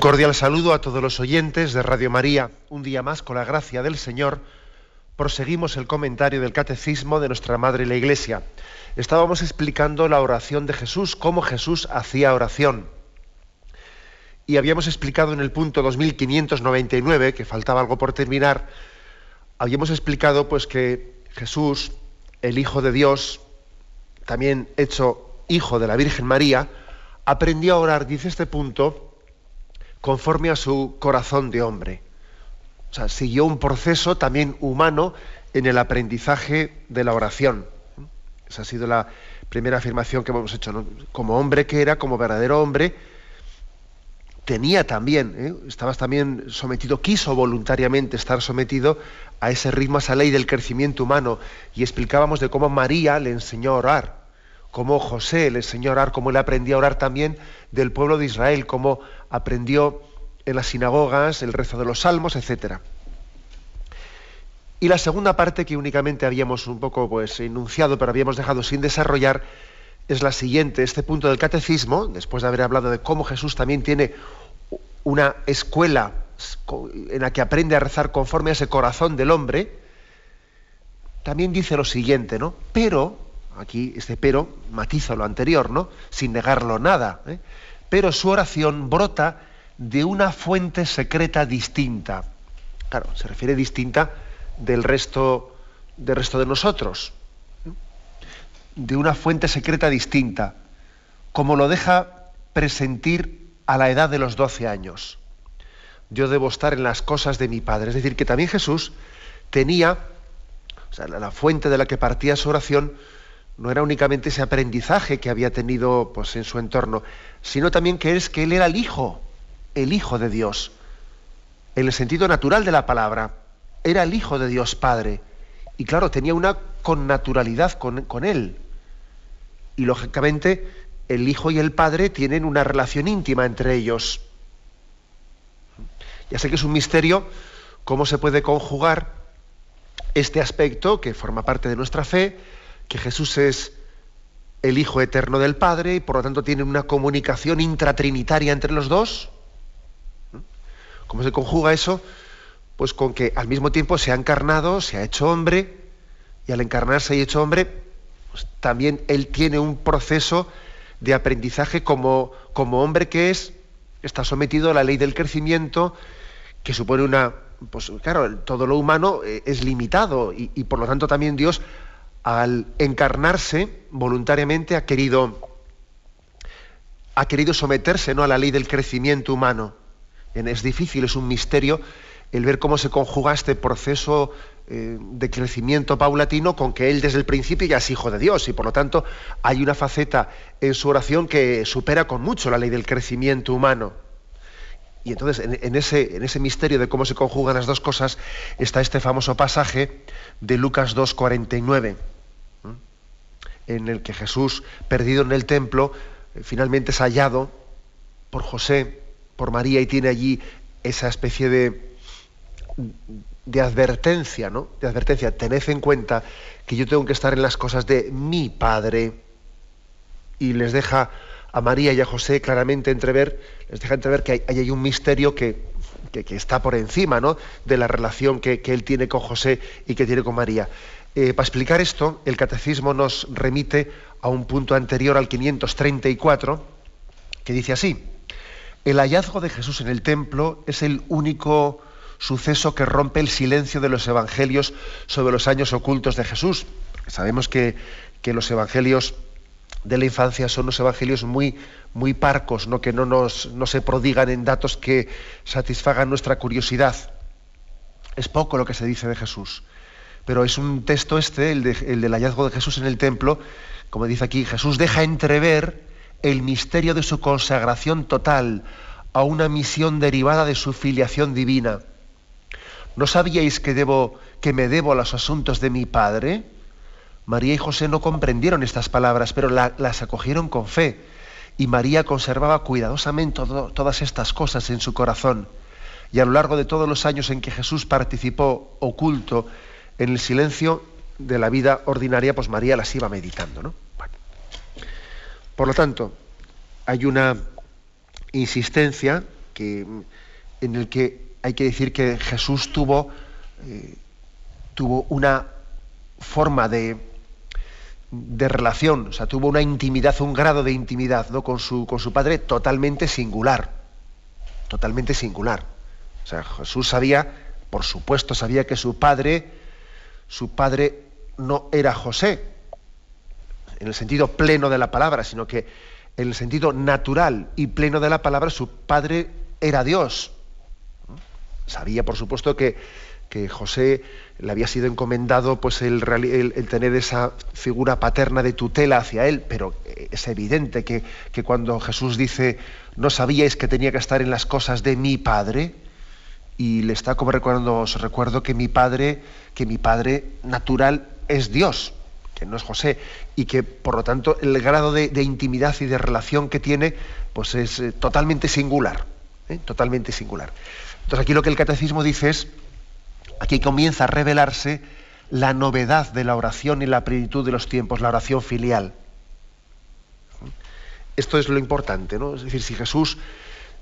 Un cordial saludo a todos los oyentes de Radio María. Un día más, con la gracia del Señor, proseguimos el comentario del Catecismo de nuestra Madre la Iglesia. Estábamos explicando la oración de Jesús, cómo Jesús hacía oración. Y habíamos explicado en el punto 2599, que faltaba algo por terminar, habíamos explicado pues que Jesús, el Hijo de Dios, también hecho Hijo de la Virgen María, aprendió a orar, dice este punto, conforme a su corazón de hombre. O sea, siguió un proceso también humano en el aprendizaje de la oración. Esa ha sido la primera afirmación que hemos hecho. Como hombre que era, como verdadero hombre, tenía también, ¿eh? estaba también sometido, quiso voluntariamente estar sometido a ese ritmo, a esa ley del crecimiento humano. Y explicábamos de cómo María le enseñó a orar, cómo José le enseñó a orar, cómo él aprendió a orar también del pueblo de Israel, cómo aprendió en las sinagogas el rezo de los salmos, etc. Y la segunda parte que únicamente habíamos un poco pues, enunciado, pero habíamos dejado sin desarrollar, es la siguiente. Este punto del catecismo, después de haber hablado de cómo Jesús también tiene una escuela en la que aprende a rezar conforme a ese corazón del hombre, también dice lo siguiente, ¿no? Pero, aquí este pero matiza lo anterior, ¿no? Sin negarlo nada. ¿eh? Pero su oración brota de una fuente secreta distinta. Claro, se refiere distinta del resto, del resto de nosotros. De una fuente secreta distinta, como lo deja presentir a la edad de los 12 años. Yo debo estar en las cosas de mi Padre. Es decir, que también Jesús tenía, o sea, la fuente de la que partía su oración, no era únicamente ese aprendizaje que había tenido pues, en su entorno, sino también que es que él era el hijo, el hijo de Dios, en el sentido natural de la palabra, era el hijo de Dios Padre, y claro, tenía una connaturalidad con, con él. Y lógicamente el hijo y el padre tienen una relación íntima entre ellos. Ya sé que es un misterio cómo se puede conjugar este aspecto que forma parte de nuestra fe, que Jesús es el Hijo eterno del Padre y por lo tanto tienen una comunicación intratrinitaria entre los dos. ¿Cómo se conjuga eso? Pues con que al mismo tiempo se ha encarnado, se ha hecho hombre, y al encarnarse y hecho hombre, pues también él tiene un proceso de aprendizaje como, como hombre que es, está sometido a la ley del crecimiento, que supone una, pues claro, todo lo humano eh, es limitado y, y por lo tanto también Dios al encarnarse voluntariamente ha querido, ha querido someterse ¿no? a la ley del crecimiento humano. Es difícil, es un misterio el ver cómo se conjuga este proceso eh, de crecimiento paulatino con que él desde el principio ya es hijo de Dios y por lo tanto hay una faceta en su oración que supera con mucho la ley del crecimiento humano. Y entonces en, ese, misterio de cómo se conjugan las dos cosas está este famoso pasaje de Lucas 2.49, en el que Jesús, perdido en el templo, eh, finalmente es hallado por José, por María, y tiene allí esa especie de, de advertencia, ¿no? De advertencia, tened en cuenta que yo tengo que estar en las cosas de mi Padre. Y les deja a María y a José claramente entrever, les deja entrever que hay, hay un misterio que, está por encima ¿no? de la relación que, él tiene con José y que tiene con María. Eh, para explicar esto, el catecismo nos remite a un punto anterior al 534, que dice así, el hallazgo de Jesús en el templo es el único suceso que rompe el silencio de los evangelios sobre los años ocultos de Jesús. Sabemos que, que los evangelios de la infancia son los evangelios muy, muy parcos, que no, nos, no se prodigan en datos que satisfagan nuestra curiosidad. Es poco lo que se dice de Jesús. Pero es un texto este, el, el del hallazgo de Jesús en el templo, como dice aquí, Jesús deja entrever el misterio de su consagración total a una misión derivada de su filiación divina. ¿No sabíais que, debo, que me debo a los asuntos de mi Padre? María y José no comprendieron estas palabras, pero las acogieron con fe. Y María conservaba cuidadosamente todas estas cosas en su corazón. Y a lo largo de todos los años en que Jesús participó oculto en el silencio de la vida ordinaria, pues María las iba meditando. ¿no? Por lo tanto, hay una insistencia en el que hay que decir que Jesús tuvo, eh, tuvo una forma de, de relación, o sea, tuvo una intimidad, un grado de intimidad ¿no? con, su, con su padre totalmente singular, totalmente singular. O sea, Jesús sabía, por supuesto, sabía que su padre, su padre no era José, en el sentido pleno de la palabra, sino que en el sentido natural y pleno de la palabra, su padre era Dios. Sabía, por supuesto, que, que José le había sido encomendado pues, el, tener esa figura paterna de tutela hacia él, pero es evidente que, que, cuando Jesús dice, no sabíais que tenía que estar en las cosas de mi Padre, y le está como recordando, os recuerdo que mi Padre, que mi Padre natural es Dios que no es José, y que por lo tanto el grado de, intimidad y de relación que tiene, pues es eh, totalmente singular, ¿eh? totalmente singular. Entonces aquí lo que el catecismo dice es, aquí comienza a revelarse la novedad de la oración y la plenitud de los tiempos, la oración filial. Esto es lo importante, ¿no? Es decir, si Jesús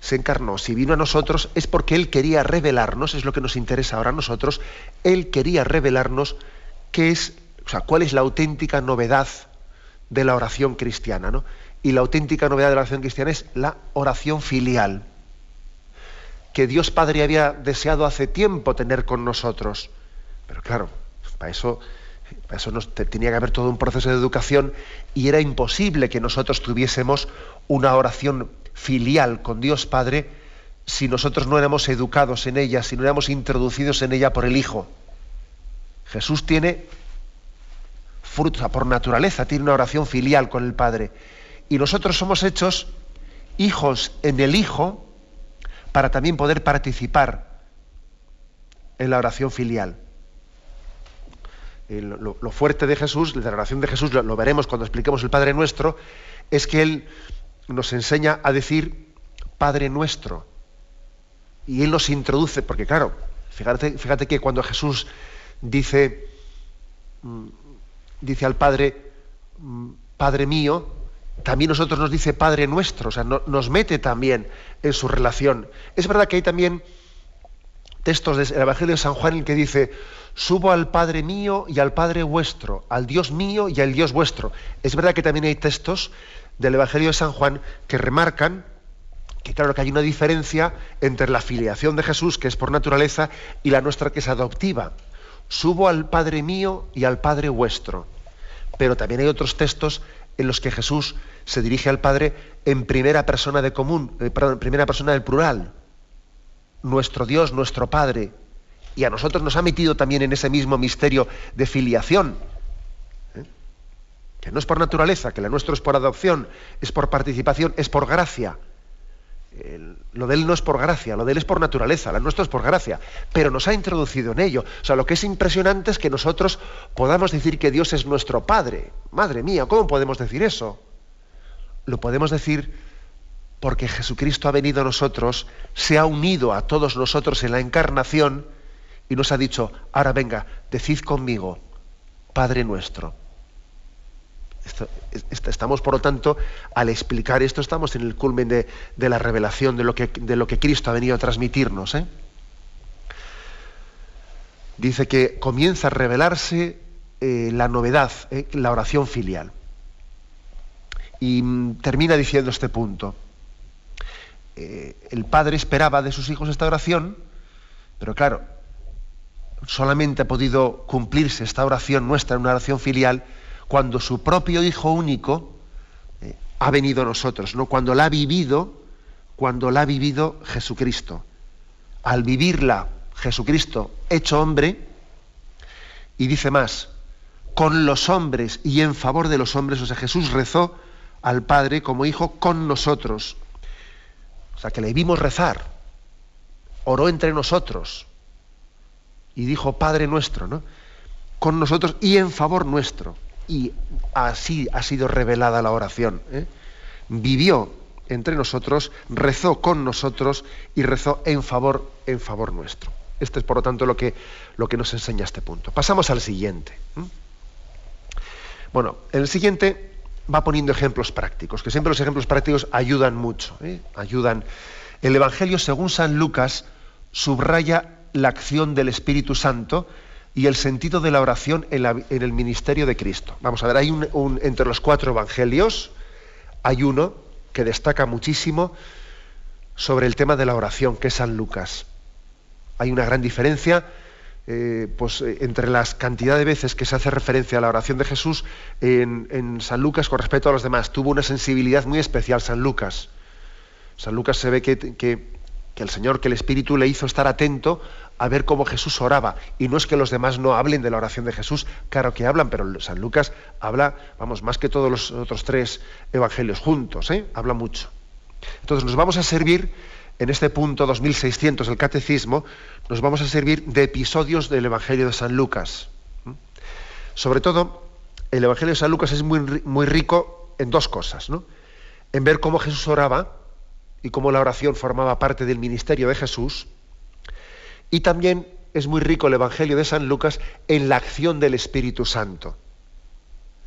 se encarnó, si vino a nosotros, es porque Él quería revelarnos, es lo que nos interesa ahora a nosotros, Él quería revelarnos qué es o sea, ¿cuál es la auténtica novedad de la oración cristiana? ¿no? Y la auténtica novedad de la oración cristiana es la oración filial, que Dios Padre había deseado hace tiempo tener con nosotros. Pero claro, para eso, para eso nos, tenía que haber todo un proceso de educación y era imposible que nosotros tuviésemos una oración filial con Dios Padre si nosotros no éramos educados en ella, si no éramos introducidos en ella por el Hijo. Jesús tiene por naturaleza, tiene una oración filial con el Padre. Y nosotros somos hechos hijos en el Hijo para también poder participar en la oración filial. Lo, fuerte de Jesús, la oración de Jesús, lo, veremos cuando expliquemos el Padre Nuestro, es que Él nos enseña a decir Padre Nuestro. Y Él nos introduce, porque claro, fíjate, fíjate que cuando Jesús dice, mm, dice al Padre, mm, Padre mío, también nosotros nos dice Padre nuestro, o sea, nos mete también en su relación. Es verdad que hay también textos del Evangelio de San Juan en que dice, subo al Padre mío y al Padre vuestro, al Dios mío y al Dios vuestro. Es verdad que también hay textos del Evangelio de San Juan que remarcan que claro que hay una diferencia entre la filiación de Jesús, que es por naturaleza, y la nuestra que es adoptiva subo al Padre mío y al Padre vuestro. Pero también hay otros textos en los que Jesús se dirige al Padre en primera persona de común, eh, primera persona del plural. Nuestro Dios, nuestro Padre. Y a nosotros nos ha metido también en ese mismo misterio de filiación. ¿eh? Que no es por naturaleza, que la nuestra es por adopción, es por participación, es por gracia lo de él no es por gracia, lo de él es por naturaleza, lo nuestro es por gracia, pero nos ha introducido en ello. O sea, lo que es impresionante es que nosotros podamos decir que Dios es nuestro Padre. Madre mía, ¿cómo podemos decir eso? Lo podemos decir porque Jesucristo ha venido a nosotros, se ha unido a todos nosotros en la encarnación y nos ha dicho, ahora venga, decid conmigo, Padre nuestro estamos, por lo tanto, al explicar esto, estamos en el culmen de, la revelación de lo, que, Cristo ha venido a transmitirnos. ¿eh? Dice que comienza a revelarse eh, la novedad, ¿eh? la oración filial. Y mm, termina diciendo este punto. el padre esperaba de sus hijos esta oración, pero claro, solamente ha podido cumplirse esta oración nuestra, una oración filial, cuando su propio Hijo único eh, ha venido a nosotros, ¿no? cuando la ha vivido, cuando la ha vivido Jesucristo. Al vivirla Jesucristo hecho hombre, y dice más, con los hombres y en favor de los hombres, o sea, Jesús rezó al Padre como Hijo con nosotros. O sea, que le vimos rezar. Oró entre nosotros. Y dijo, Padre nuestro, ¿no? Con nosotros y en favor nuestro. Y así ha sido revelada la oración. ¿eh? Vivió entre nosotros, rezó con nosotros y rezó en favor, en favor nuestro. Este es, por lo tanto, lo que, lo que nos enseña este punto. Pasamos al siguiente. Bueno, en el siguiente va poniendo ejemplos prácticos, que siempre los ejemplos prácticos ayudan mucho. ¿eh? Ayudan. El Evangelio, según San Lucas, subraya la acción del Espíritu Santo y el sentido de la oración en, el ministerio de Cristo. Vamos a ver, hay un, entre los cuatro evangelios, hay uno que destaca muchísimo sobre el tema de la oración, que es San Lucas. Hay una gran diferencia eh, pues, eh, entre las cantidades de veces que se hace referencia a la oración de Jesús en, San Lucas con respecto a los demás. Tuvo una sensibilidad muy especial San Lucas. San Lucas se ve que, que, el Señor, que el Espíritu le hizo estar atento a ver cómo Jesús oraba. Y no es que los demás no hablen de la oración de Jesús, claro que hablan, pero San Lucas habla, vamos, más que todos los otros tres evangelios juntos, ¿eh? habla mucho. Entonces nos vamos a servir en este punto 2600 del Catecismo, nos vamos a servir de episodios del Evangelio de San Lucas. Sobre todo, el Evangelio de San Lucas es muy, muy rico en dos cosas, ¿no? En ver cómo Jesús oraba y cómo la oración formaba parte del ministerio de Jesús, y también es muy rico el Evangelio de San Lucas en la acción del Espíritu Santo.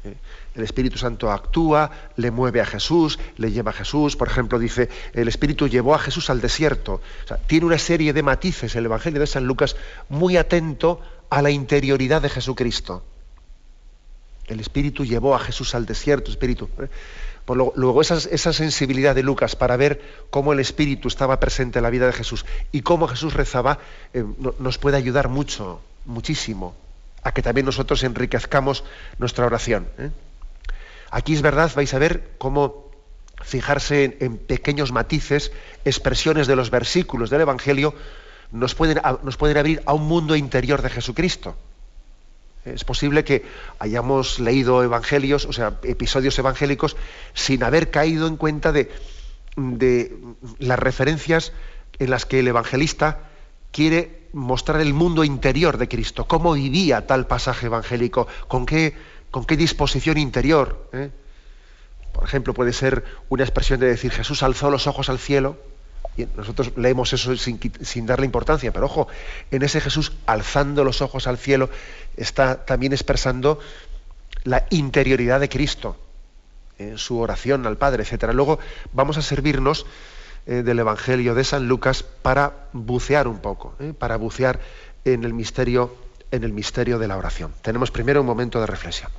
¿Eh? El Espíritu Santo actúa, le mueve a Jesús, le lleva a Jesús. Por ejemplo, dice, el Espíritu llevó a Jesús al desierto. tiene una serie de matices el Evangelio de San Lucas muy atento a la interioridad de Jesucristo. El Espíritu llevó a Jesús al desierto, Espíritu. Luego, esa, sensibilidad de Lucas para ver cómo el Espíritu estaba presente en la vida de Jesús y cómo Jesús rezaba, eh, nos puede ayudar mucho, muchísimo, a que también nosotros enriquezcamos nuestra oración. ¿eh? Aquí es verdad, vais a ver cómo fijarse en, pequeños matices, expresiones de los versículos del Evangelio, nos pueden abrir a un mundo interior de Jesucristo. Es posible que hayamos leído evangelios, o sea, episodios evangélicos, sin haber caído en cuenta de, las referencias en las que el evangelista quiere mostrar el mundo interior de Cristo, cómo vivía tal pasaje evangélico, con qué con qué disposición interior. ¿eh? Por ejemplo, puede ser una expresión de decir Jesús alzó los ojos al cielo. Y nosotros leemos eso sin, darle importancia, pero ojo, en ese Jesús alzando los ojos al cielo está también expresando la interioridad de Cristo en su oración al Padre, etc. Luego vamos a servirnos eh, del Evangelio de San Lucas para bucear un poco, ¿eh? para bucear en el misterio en el misterio de la oración. Tenemos primero un momento de reflexión.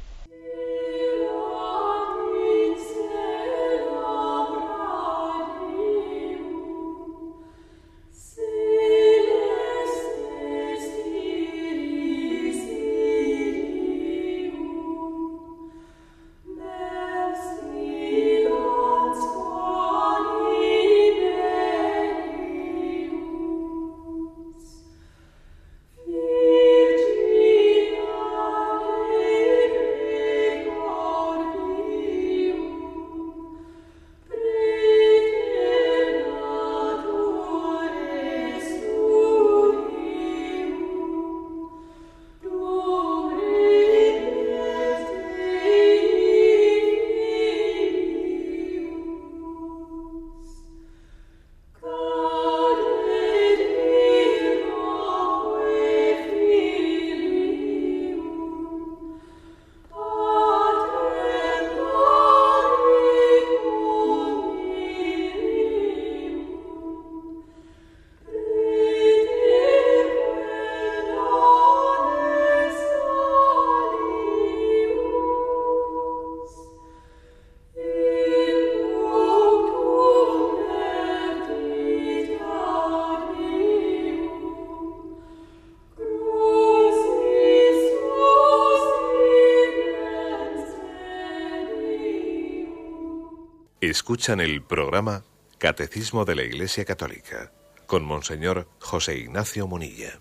Escuchan el programa Catecismo de la Iglesia Católica con Monseñor José Ignacio Munilla.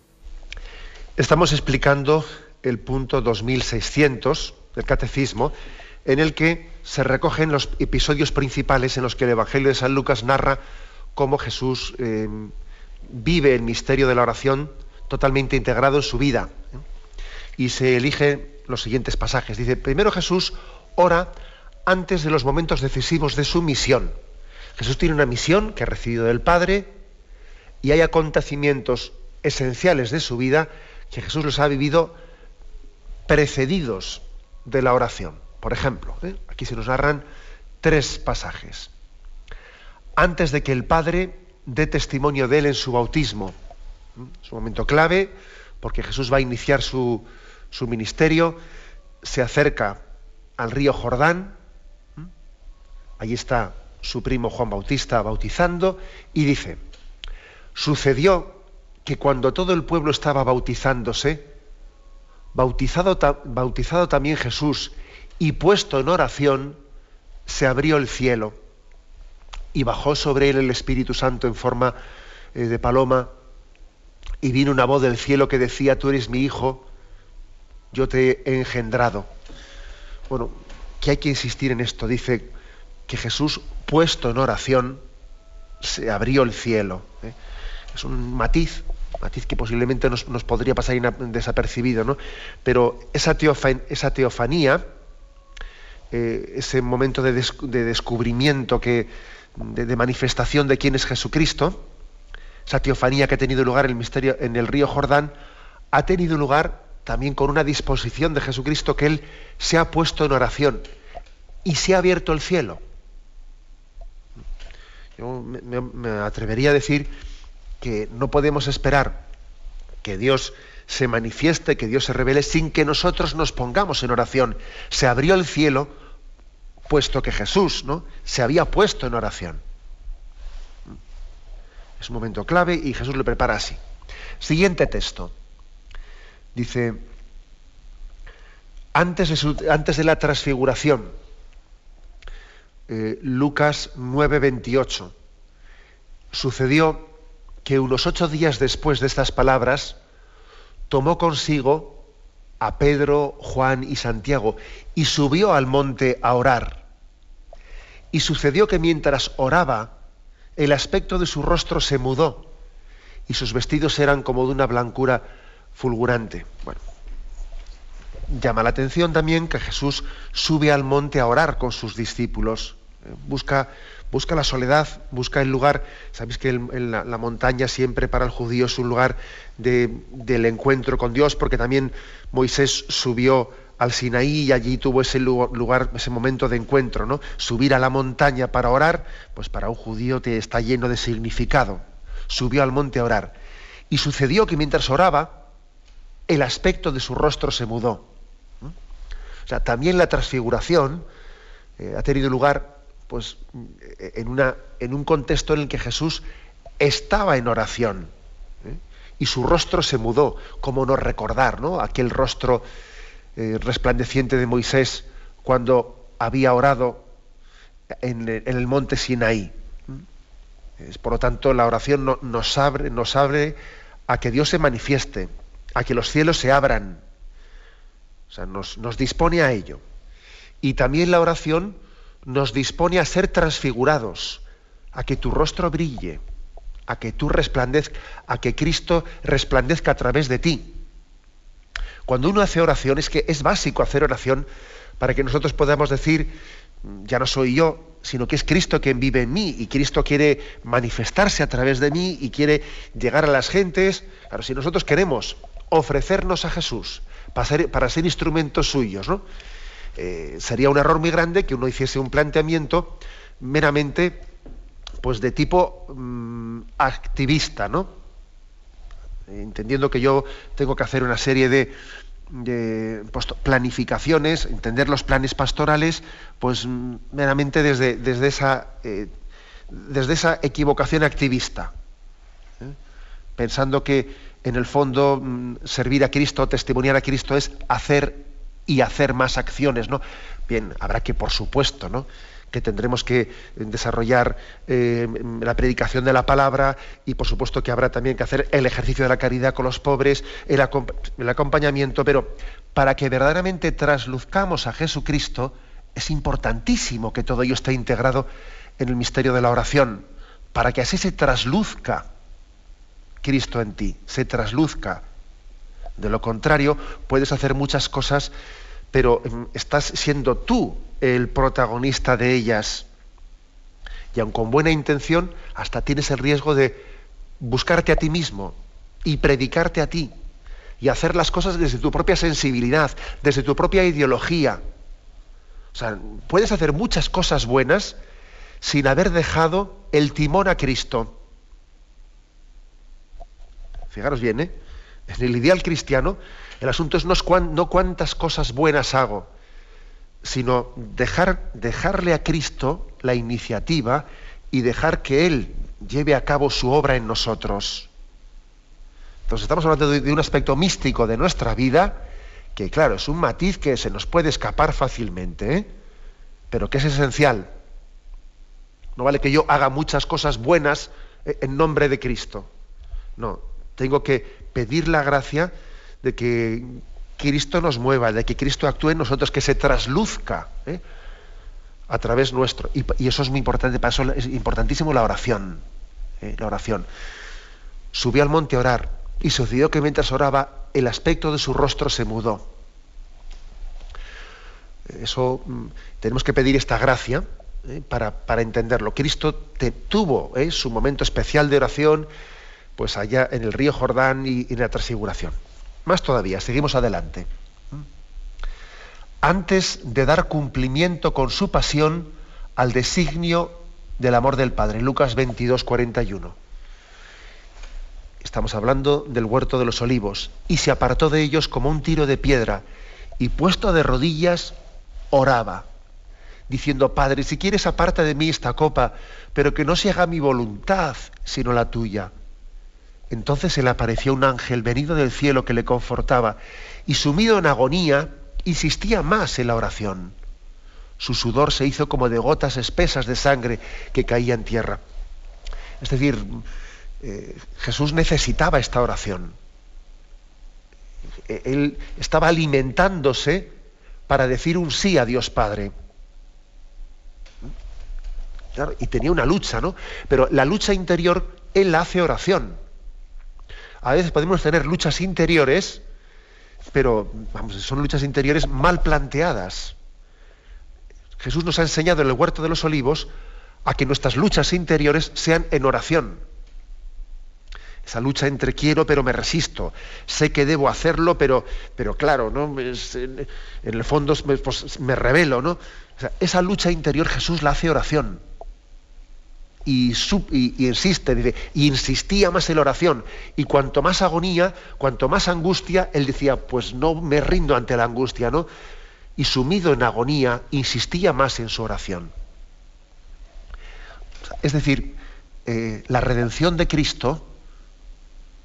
Estamos explicando el punto 2600 del Catecismo, en el que se recogen los episodios principales en los que el Evangelio de San Lucas narra cómo Jesús eh, vive el misterio de la oración totalmente integrado en su vida. ¿eh? Y se eligen los siguientes pasajes. Dice, primero Jesús ora antes de los momentos decisivos de su misión. Jesús tiene una misión que ha recibido del Padre y hay acontecimientos esenciales de su vida que Jesús los ha vivido precedidos de la oración. Por ejemplo, ¿eh? aquí se nos narran tres pasajes. Antes de que el Padre dé testimonio de él en su bautismo, es un momento clave porque Jesús va a iniciar su, su ministerio, se acerca al río Jordán, allí está su primo Juan Bautista bautizando, y dice, sucedió que cuando todo el pueblo estaba bautizándose, bautizado, bautizado también Jesús y puesto en oración, se abrió el cielo y bajó sobre él el Espíritu Santo en forma eh, de paloma y vino una voz del cielo que decía, tú eres mi hijo, yo te he engendrado. Bueno, que hay que insistir en esto. Dice que Jesús, puesto en oración, se abrió el cielo. ¿eh? Es un matiz, matiz que posiblemente nos, podría pasar desapercibido, ¿no? Pero esa, esa teofanía, eh, ese momento de, descubrimiento, que, de, manifestación de quién es Jesucristo, esa teofanía que ha tenido lugar en el misterio en el río Jordán, ha tenido lugar también con una disposición de Jesucristo que Él se ha puesto en oración y se ha abierto el cielo. Yo me, atrevería a decir que no podemos esperar que Dios se manifieste, que Dios se revele sin que nosotros nos pongamos en oración. Se abrió el cielo puesto que Jesús ¿no? se había puesto en oración. Es un momento clave y Jesús lo prepara así. Siguiente texto. Dice, antes de, antes de la transfiguración, eh, Lucas 9:28, sucedió que unos ocho días después de estas palabras, tomó consigo a Pedro, Juan y Santiago y subió al monte a orar. Y sucedió que mientras oraba, el aspecto de su rostro se mudó y sus vestidos eran como de una blancura fulgurante. Bueno, llama la atención también que Jesús sube al monte a orar con sus discípulos. Busca, busca la soledad, busca el lugar. Sabéis que la, montaña siempre para el judío es un lugar del encuentro con Dios, porque también Moisés subió al Sinaí y allí tuvo ese lugar, ese momento de encuentro, ¿no? Subir a la montaña para orar, pues para un judío te está lleno de significado. Subió al monte a orar. Y sucedió que mientras oraba, el aspecto de su rostro se mudó. O sea, también la transfiguración eh, ha tenido lugar pues, en, una, en, un contexto en el que Jesús estaba en oración ¿eh? y su rostro se mudó, como no recordar ¿no? aquel rostro eh, resplandeciente de Moisés cuando había orado en, el monte Sinaí. por lo tanto, la oración nos, abre, nos abre a que Dios se manifieste, a que los cielos se abran. O sea, nos, dispone a ello. Y también la oración nos dispone a ser transfigurados, a que tu rostro brille, a que tú resplandezca, a que Cristo resplandezca a través de ti. Cuando uno hace oración, es que es básico hacer oración para que nosotros podamos decir, ya no soy yo, sino que es Cristo quien vive en mí y Cristo quiere manifestarse a través de mí y quiere llegar a las gentes. Claro, si nosotros queremos ofrecernos a Jesús para ser, instrumentos suyos. ¿no? Eh, sería un error muy grande que uno hiciese un planteamiento meramente pues de tipo mm, activista, ¿no? entendiendo que yo tengo que hacer una serie de, pues, planificaciones, entender los planes pastorales, pues mm, meramente desde, desde, esa, eh, desde esa equivocación activista, ¿eh? pensando que en el fondo mm, servir a Cristo, testimoniar a Cristo es hacer y hacer más acciones, ¿no? Bien, habrá que, por supuesto, ¿no? que tendremos que desarrollar eh, la predicación de la palabra y por supuesto que habrá también que hacer el ejercicio de la caridad con los pobres, el, el acompañamiento, pero para que verdaderamente trasluzcamos a Jesucristo es importantísimo que todo ello esté integrado en el misterio de la oración para que así se trasluzca Cristo en ti, se trasluzca. De lo contrario, puedes hacer muchas cosas, pero em, estás siendo tú el protagonista de ellas. Y aun con buena intención, hasta tienes el riesgo de buscarte a ti mismo y predicarte a ti y hacer las cosas desde tu propia sensibilidad, desde tu propia ideología. O sea, puedes hacer muchas cosas buenas sin haber dejado el timón a Cristo. Fijaros bien, ¿eh? En el ideal cristiano, el asunto es no, cuántas cosas buenas hago, sino dejar, dejarle a Cristo la iniciativa y dejar que Él lleve a cabo su obra en nosotros. Entonces estamos hablando de, un aspecto místico de nuestra vida, que claro, es un matiz que se nos puede escapar fácilmente, ¿eh? pero que es esencial. No vale que yo haga muchas cosas buenas eh, en nombre de Cristo. No, tengo que pedir la gracia de que Cristo nos mueva, de que Cristo actúe en nosotros, que se trasluzca ¿eh? a través nuestro. Y, eso es muy importante, para eso es importantísimo la oración. La oración. Subió al monte a orar y sucedió que mientras oraba, el aspecto de su rostro se mudó. Eso mm, tenemos que pedir esta gracia eh, para, entenderlo. Cristo tuvo eh, su momento especial de oración, pues allá en el río Jordán y, en la transfiguración. Más todavía, seguimos adelante. Antes de dar cumplimiento con su pasión al designio del amor del Padre. Lucas 22, 41 estamos hablando del huerto de los olivos, y se apartó de ellos como un tiro de piedra, y puesto de rodillas, oraba, diciendo, Padre, si quieres aparta de mí esta copa, pero que no se haga mi voluntad, sino la tuya. Entonces se le apareció un ángel venido del cielo que le confortaba, y sumido en agonía, insistía más en la oración. Su sudor se hizo como de gotas espesas de sangre que caía en tierra. Es decir, eh, Jesús necesitaba esta oración. E-, él estaba alimentándose para decir un sí a Dios Padre. y tenía una lucha, ¿no? Pero la lucha interior, Él hace oración. A veces podemos tener luchas interiores, pero vamos, son luchas interiores mal planteadas. Jesús nos ha enseñado en el huerto de los olivos a que nuestras luchas interiores sean en oración esa lucha entre quiero pero me resisto, sé que debo hacerlo pero, pero claro, ¿no? en, el fondo pues, me revelo, ¿no? esa lucha interior Jesús la hace oración. Y, insiste, dice, y insistía más en la oración. Y cuanto más agonía, cuanto más angustia, él decía, pues no me rindo ante la angustia, ¿no? Y sumido en agonía, insistía más en su oración. Es decir, eh, la redención de Cristo,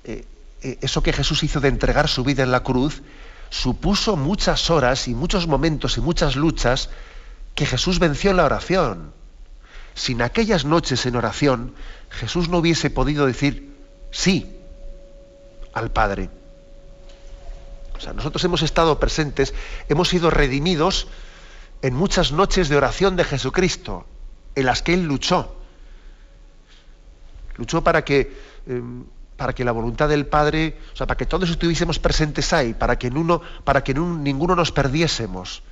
eh, eh, eso que Jesús hizo de entregar su vida en la cruz, supuso muchas horas y muchos momentos y muchas luchas que Jesús venció en la oración. Sin aquellas noches en oración, Jesús no hubiese podido decir sí al Padre. O sea, nosotros hemos estado presentes, hemos sido redimidos en muchas noches de oración de Jesucristo, en las que Él luchó. Luchó para que em, para que la voluntad del Padre, o sea, para que todos estuviésemos presentes ahí, para que, en uno, para que en ninguno nos perdiésemos.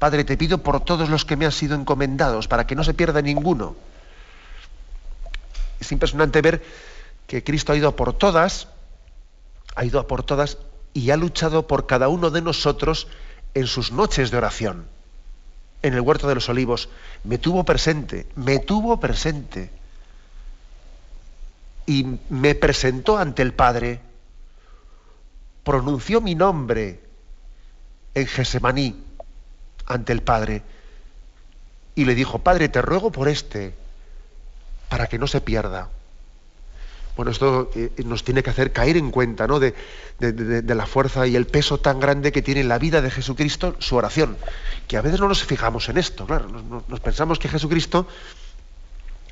Padre, te pido por todos los que me han sido encomendados, para que no se pierda ninguno. Es impresionante ver que Cristo ha ido a por todas, ha ido a por todas y ha luchado por cada uno de nosotros en sus noches de oración. En el huerto de los olivos, me tuvo presente, me tuvo presente y me presentó ante el Padre, pronunció mi nombre en Gesemaní ante el Padre y le dijo, Padre, te ruego por este, para que no se pierda. Bueno, esto eh, nos tiene que hacer caer en cuenta ¿no? de, la fuerza y el peso tan grande que tiene en la vida de Jesucristo su oración, que a veces no nos fijamos en esto, claro, nos pensamos que Jesucristo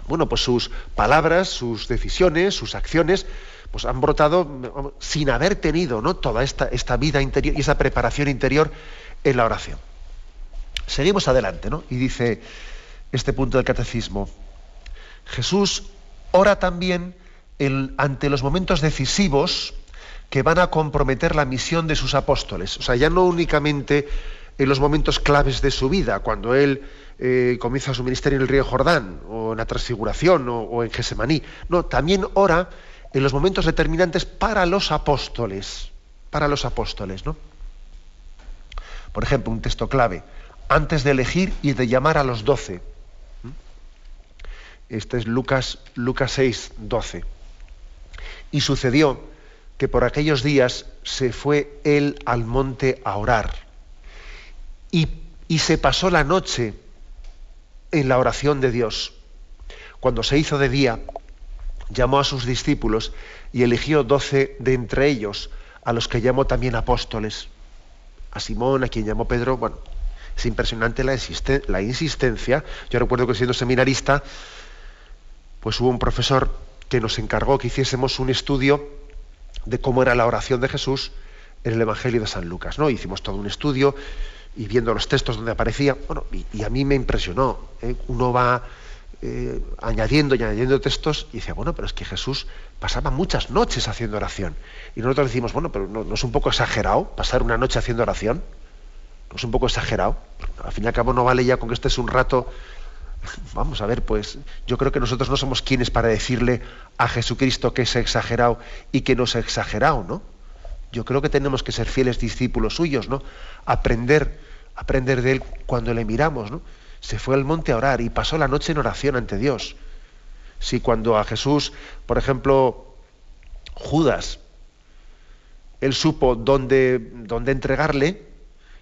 bueno, pues sus palabras, sus decisiones, sus acciones, pues han brotado sin haber tenido ¿no? toda esta, esta vida interior y esa preparación interior en la oración. Seguimos adelante, ¿no? Y dice este punto del catecismo, Jesús ora también ante los momentos decisivos que van a comprometer la misión de sus apóstoles. O sea, ya no únicamente en los momentos claves de su vida, cuando él eh, comienza su ministerio en el río Jordán, o en la transfiguración, o, en Gesemaní. No, también ora en los momentos determinantes para los apóstoles. Para los apóstoles, ¿no? Por ejemplo, un texto clave. Antes de elegir y de llamar a los doce. Este es Lucas, Lucas 6, 12. Y sucedió que por aquellos días se fue él al monte a orar. Y, y, se pasó la noche en la oración de Dios. Cuando se hizo de día, llamó a sus discípulos y eligió doce de entre ellos, a los que llamó también apóstoles. A Simón, a quien llamó Pedro, bueno, es impresionante la, insistencia. Yo recuerdo que siendo seminarista, pues hubo un profesor que nos encargó que hiciésemos un estudio de cómo era la oración de Jesús en el Evangelio de San Lucas. ¿no? Hicimos todo un estudio y viendo los textos donde aparecía, bueno, y, a mí me impresionó. ¿eh? Uno va eh, añadiendo y añadiendo textos y dice, bueno, pero es que Jesús pasaba muchas noches haciendo oración. Y nosotros decimos, bueno, pero ¿no, es un poco exagerado pasar una noche haciendo oración? ¿No es un poco exagerado? Al fin y al cabo no vale ya con que estés un rato Vamos a ver, pues yo creo que nosotros no somos quienes para decirle a Jesucristo que es exagerado y que no es exagerado, ¿no? Yo creo que tenemos que ser fieles discípulos suyos, ¿no? Aprender, aprender de él cuando le miramos, ¿no? Se fue al monte a orar y pasó la noche en oración ante Dios. Si cuando a Jesús, por ejemplo, Judas, él supo dónde, dónde entregarle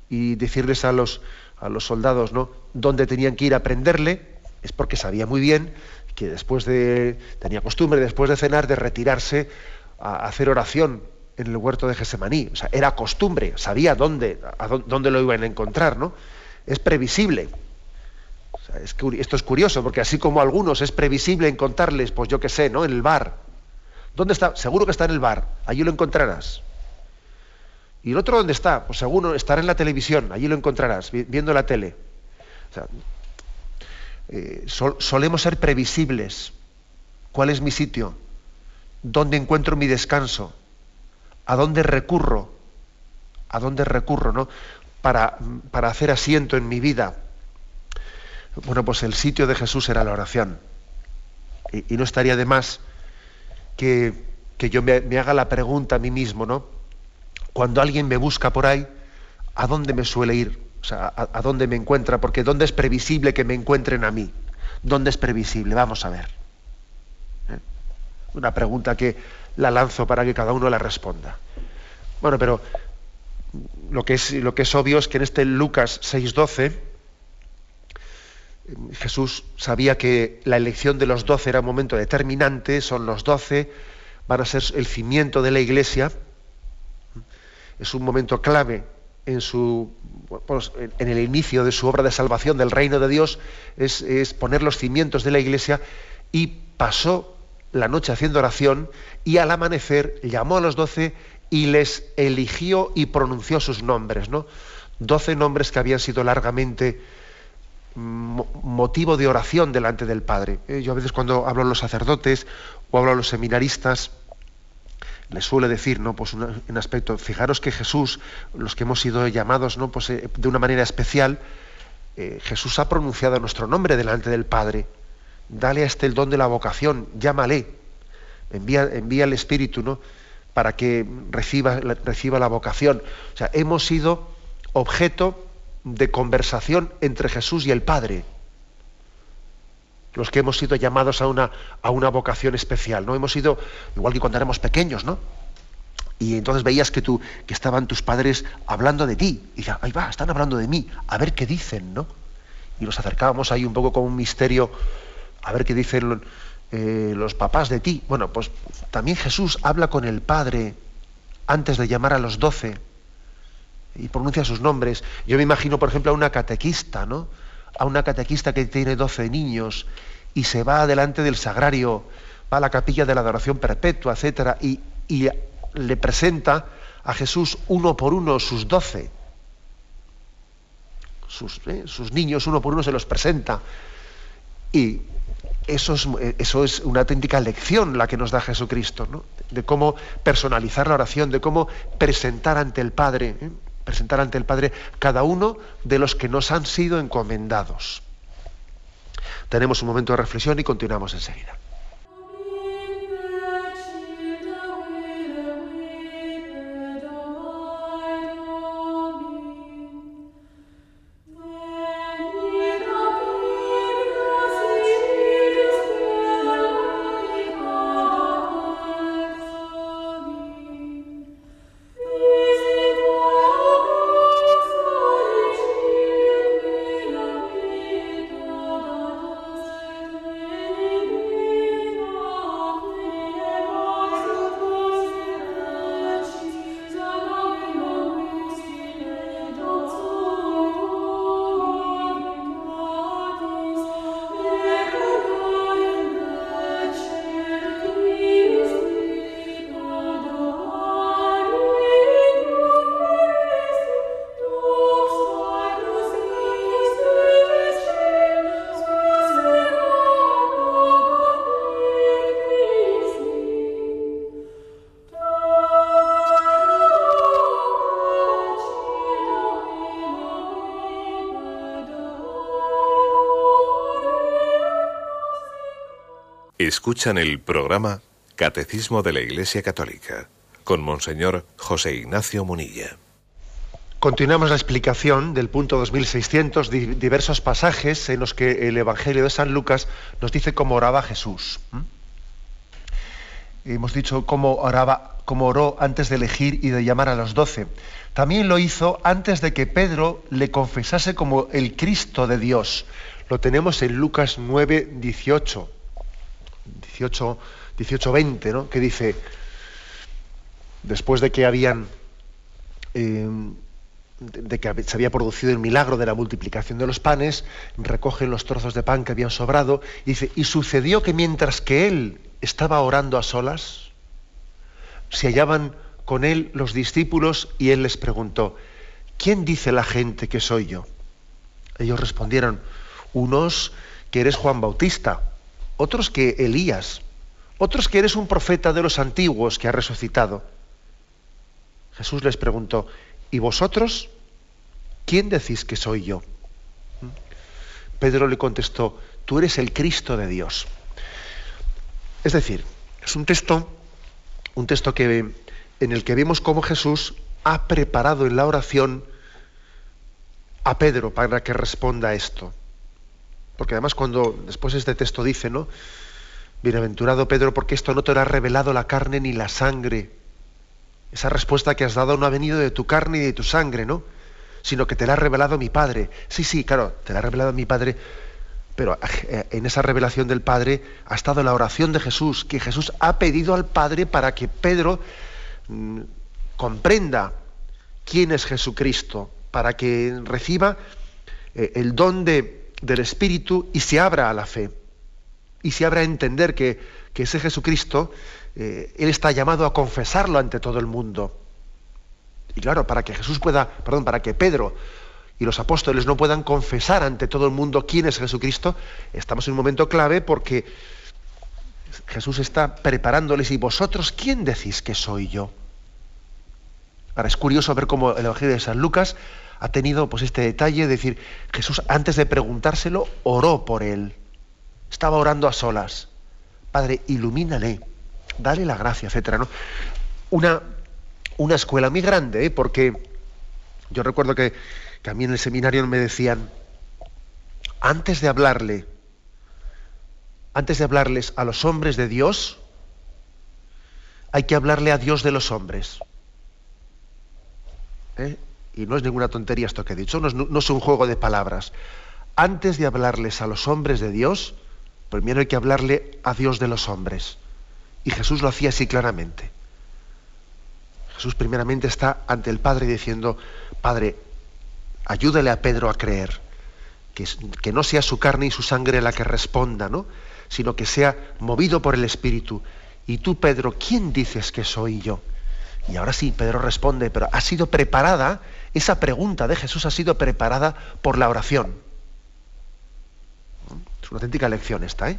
y decirles a los, a los soldados, ¿no? Dónde tenían que ir a prenderle, es porque sabía muy bien que después de, tenía costumbre después de cenar de retirarse a hacer oración en el huerto de Gesemaní. O sea, era costumbre, sabía dónde, a dónde lo iban a encontrar, ¿no? Es previsible. es, esto es curioso, porque así como algunos es previsible encontrarles, pues yo qué sé, ¿no? En el bar. ¿Dónde está? Seguro que está en el bar, allí lo encontrarás. ¿Y el otro dónde está? Pues seguro estará en la televisión, allí lo encontrarás, viendo la tele. Eh, solemos ser previsibles. ¿Cuál es mi sitio? ¿Dónde encuentro mi descanso? ¿A dónde recurro? ¿A dónde recurro, no? Para, para hacer asiento en mi vida. Bueno, pues el sitio de Jesús era la oración. Y, no estaría de más que, yo me, haga la pregunta a mí mismo, ¿no? Cuando alguien me busca por ahí, ¿a dónde me suele ir? O sea, a, dónde me encuentra, porque ¿dónde es previsible que me encuentren a mí? ¿Dónde es previsible? Vamos a ver. ¿Eh? Una pregunta que la lanzo para que cada uno la responda. Bueno, pero lo que es, lo que es obvio es que en este Lucas 6.12 Jesús sabía que la elección de los doce era un momento determinante, son los doce, van a ser el cimiento de la iglesia, es un momento clave en, el inicio de su obra de salvación del reino de Dios, es, poner los cimientos de la iglesia y pasó la noche haciendo oración y al amanecer llamó a los doce y les eligió y pronunció sus nombres, ¿no? Doce nombres que habían sido largamente motivo de oración delante del Padre. Eh, yo a veces cuando hablo a los sacerdotes o hablo a los seminaristas, les suele decir, ¿no? Pues un aspecto, fijaros que Jesús, los que hemos sido llamados, ¿no? Pues eh, de una manera especial, eh, Jesús ha pronunciado nuestro nombre delante del Padre. Dale a este el don de la vocación, llámale, envía, envía el Espíritu, ¿no? Para que reciba, reciba la vocación. O sea, hemos sido objeto de conversación entre Jesús y el Padre los que hemos sido llamados a una, a una vocación especial, ¿no? Hemos sido, igual que cuando éramos pequeños, ¿no? Y entonces veías que, tú, que estaban tus padres hablando de ti. Y ya, ahí va, están hablando de mí, a ver qué dicen, ¿no? Y nos acercábamos ahí un poco como un misterio, a ver qué dicen eh, los papás de ti. Bueno, pues también Jesús habla con el Padre antes de llamar a los doce y pronuncia sus nombres. Yo me imagino, por ejemplo, a una catequista, ¿no? A una catequista que tiene 12 niños y se va delante del sagrario, va a la capilla de la adoración perpetua, etcétera, y, le presenta a Jesús uno por uno sus doce. Sus, eh, sus, niños uno por uno se los presenta. Y eso es, eso es, una auténtica lección la que nos da Jesucristo, de cómo personalizar la oración, de cómo presentar ante el Padre, ¿eh? Presentar ante el Padre cada uno de los que nos han sido encomendados. Tenemos un momento de reflexión y continuamos enseguida. Escuchan el programa Catecismo de la Iglesia Católica con Monseñor José Ignacio Munilla. Continuamos la explicación del punto 2600, diversos pasajes en los que el Evangelio de San Lucas nos dice cómo oraba Jesús. Hemos dicho cómo oraba, cómo oró antes de elegir y de llamar a los doce. También lo hizo antes de que Pedro le confesase como el Cristo de Dios. Lo tenemos en Lucas 9, 18. 18, 20, ¿no? que dice, después de que habían, eh, de que se había producido el milagro de la multiplicación de los panes, recogen los trozos de pan que habían sobrado, y dice, y sucedió que mientras que él estaba orando a solas, se hallaban con él los discípulos y él les preguntó, ¿quién dice la gente que soy yo? Ellos respondieron, unos que eres Juan Bautista, otros que Elías, otros que eres un profeta de los antiguos que ha resucitado. Jesús les preguntó, ¿y vosotros? ¿Quién decís que soy yo? ¿Mm? Pedro le contestó, tú eres el Cristo de Dios. Es decir, es un texto, un texto que, en el que vemos cómo Jesús ha preparado en la oración a Pedro para que responda esto. Porque además cuando después este texto dice, ¿no? Bienaventurado Pedro, porque esto no te lo ha revelado la carne ni la sangre. Esa respuesta que has dado no ha venido de tu carne y de tu sangre, ¿no? Sino que te la ha revelado mi Padre. Sí, sí, claro, te la ha revelado mi Padre, pero eh, en esa revelación del Padre ha estado la oración de Jesús, que Jesús ha pedido al Padre para que Pedro mm, comprenda quién es Jesucristo, para que reciba eh, el don de, del Espíritu y se abra a la fe. Y se abra a entender que, ese Jesucristo, eh, Él está llamado a confesarlo ante todo el mundo. Y claro, para que Jesús pueda, perdón, para que Pedro y los apóstoles no puedan confesar ante todo el mundo quién es Jesucristo, estamos en un momento clave porque Jesús está preparándoles y vosotros, ¿quién decís que soy yo? Ahora es curioso ver cómo el Evangelio de San Lucas ha tenido pues este detalle de decir, Jesús antes de preguntárselo, oró por él. Estaba orando a solas. Padre, ilumínale, dale la gracia, etcétera, ¿no? Una, una escuela muy grande, ¿eh? porque yo recuerdo que, que a mí en el seminario me decían, antes de hablarle, antes de hablarles a los hombres de Dios, hay que hablarle a Dios de los hombres. ¿Eh? Y no es ninguna tontería esto que he dicho, no es, un juego de palabras. Antes de hablarles a los hombres de Dios, primero hay que hablarle a Dios de los hombres. Y Jesús lo hacía así claramente. Jesús primeramente está ante el Padre diciendo, Padre, ayúdale a Pedro a creer, que, que, no sea su carne y su sangre la que responda, ¿no? sino que sea movido por el Espíritu. Y tú, Pedro, ¿quién dices que soy yo? Y ahora sí, Pedro responde, pero ha sido preparada esa pregunta de Jesús ha sido preparada por la oración. Es una auténtica lección esta, ¿eh?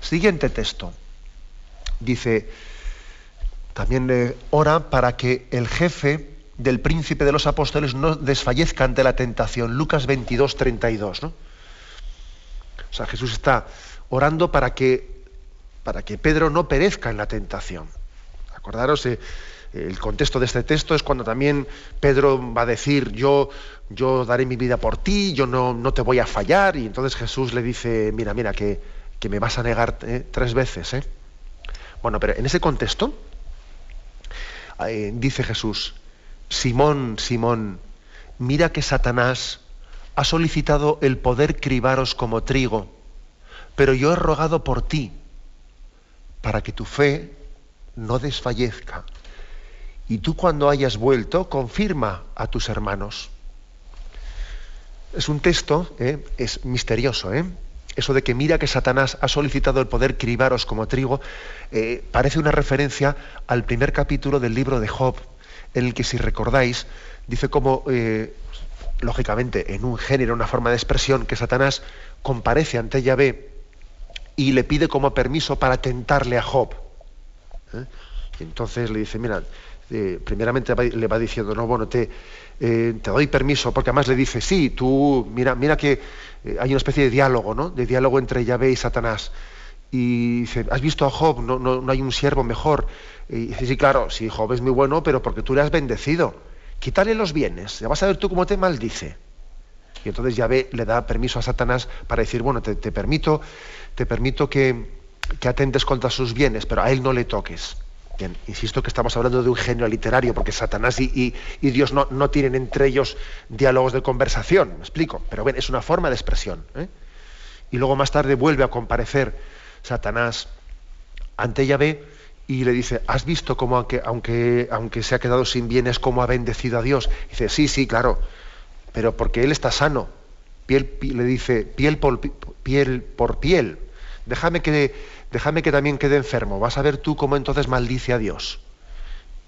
Siguiente texto. Dice, también eh, ora para que el jefe del príncipe de los apóstoles no desfallezca ante la tentación. Lucas 22, 32. ¿no? O sea, Jesús está orando para que, para que Pedro no perezca en la tentación. Acordaros, eh, el contexto de este texto es cuando también Pedro va a decir, yo, yo daré mi vida por ti, yo no, no te voy a fallar, y entonces Jesús le dice, mira, mira, que, que me vas a negar eh, tres veces. ¿eh? Bueno, pero en ese contexto, dice Jesús, Simón, Simón, mira que Satanás ha solicitado el poder cribaros como trigo, pero yo he rogado por ti, para que tu fe no desfallezca. Y tú cuando hayas vuelto, confirma a tus hermanos. Es un texto, ¿eh? es misterioso, ¿eh? Eso de que mira que Satanás ha solicitado el poder cribaros como trigo, eh, parece una referencia al primer capítulo del libro de Job en el que, si recordáis, dice como, eh, lógicamente, en un género, una forma de expresión, que Satanás comparece ante Yahvé y le pide como permiso para tentarle a Job. ¿eh? Y entonces le dice, mira, eh, primeramente le va diciendo, no, bueno, te, te doy permiso, porque además le dice, sí, tú, mira, mira que hay una especie de diálogo, ¿no? De diálogo entre Yahvé y Satanás. Y dice, ¿has visto a Job? No, no, no hay un siervo mejor. Y dice, sí, claro, sí, Job es muy bueno, pero porque tú le has bendecido. Quítale los bienes, ya vas a ver tú cómo te maldice. Y entonces Yahvé le da permiso a Satanás para decir, bueno, te, permito, te permito que, que, atentes contra sus bienes, pero a él no le toques. Bien, insisto que estamos hablando de un genio literario, porque Satanás y, y, Dios no, tienen entre ellos diálogos de conversación, me explico, pero bien, es una forma de expresión. ¿eh? Y luego más tarde vuelve a comparecer Satanás ante Yahvé y le dice, ¿has visto cómo aunque, aunque, aunque se ha quedado sin bienes, cómo ha bendecido a Dios? dice, sí, sí, claro, pero porque Él está sano. Piel, le dice, piel por piel, por piel. Déjame que, déjame que también quede enfermo. Vas a ver tú cómo entonces maldice a Dios.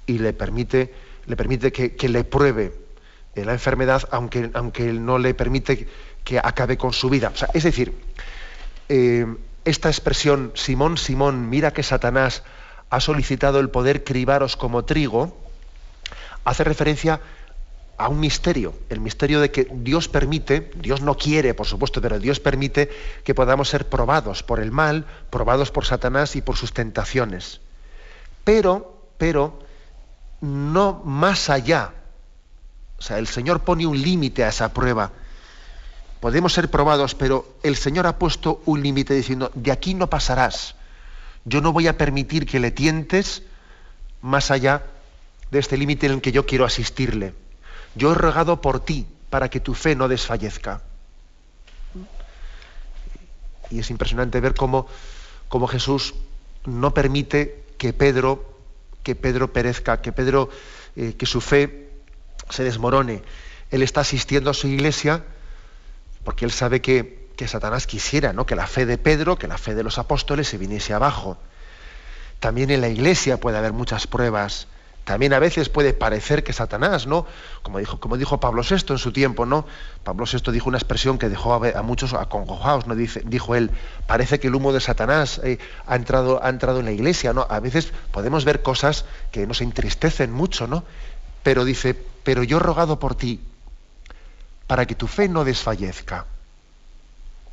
Y le permite, le permite que, le pruebe la enfermedad, aunque, aunque Él no le permite que acabe con su vida. es decir, eh, esta expresión, Simón, Simón, mira que Satanás ha solicitado el poder cribaros como trigo, hace referencia a un misterio, el misterio de que Dios permite, Dios no quiere, por supuesto, pero Dios permite que podamos ser probados por el mal, probados por Satanás y por sus tentaciones. Pero, pero, no más allá. O sea, el Señor pone un límite a esa prueba. Podemos ser probados, pero el Señor ha puesto un límite diciendo, de aquí no pasarás. Yo no voy a permitir que le tientes más allá de este límite en el que yo quiero asistirle. Yo he rogado por ti para que tu fe no desfallezca. Y es impresionante ver cómo, Jesús no permite que Pedro, que Pedro perezca, que Pedro, eh, que su fe se desmorone. Él está asistiendo a su iglesia porque él sabe que que Satanás quisiera, ¿no? Que la fe de Pedro, que la fe de los apóstoles se viniese abajo. También en la iglesia puede haber muchas pruebas. También a veces puede parecer que Satanás, ¿no? Como dijo, como dijo Pablo VI en su tiempo, ¿no? Pablo VI dijo una expresión que dejó a, muchos acongojados, ¿no? Dice, dijo él, parece que el humo de Satanás eh, ha, entrado, ha entrado en la iglesia, ¿no? A veces podemos ver cosas que nos entristecen mucho, ¿no? Pero dice, pero yo he rogado por ti, para que tu fe no desfallezca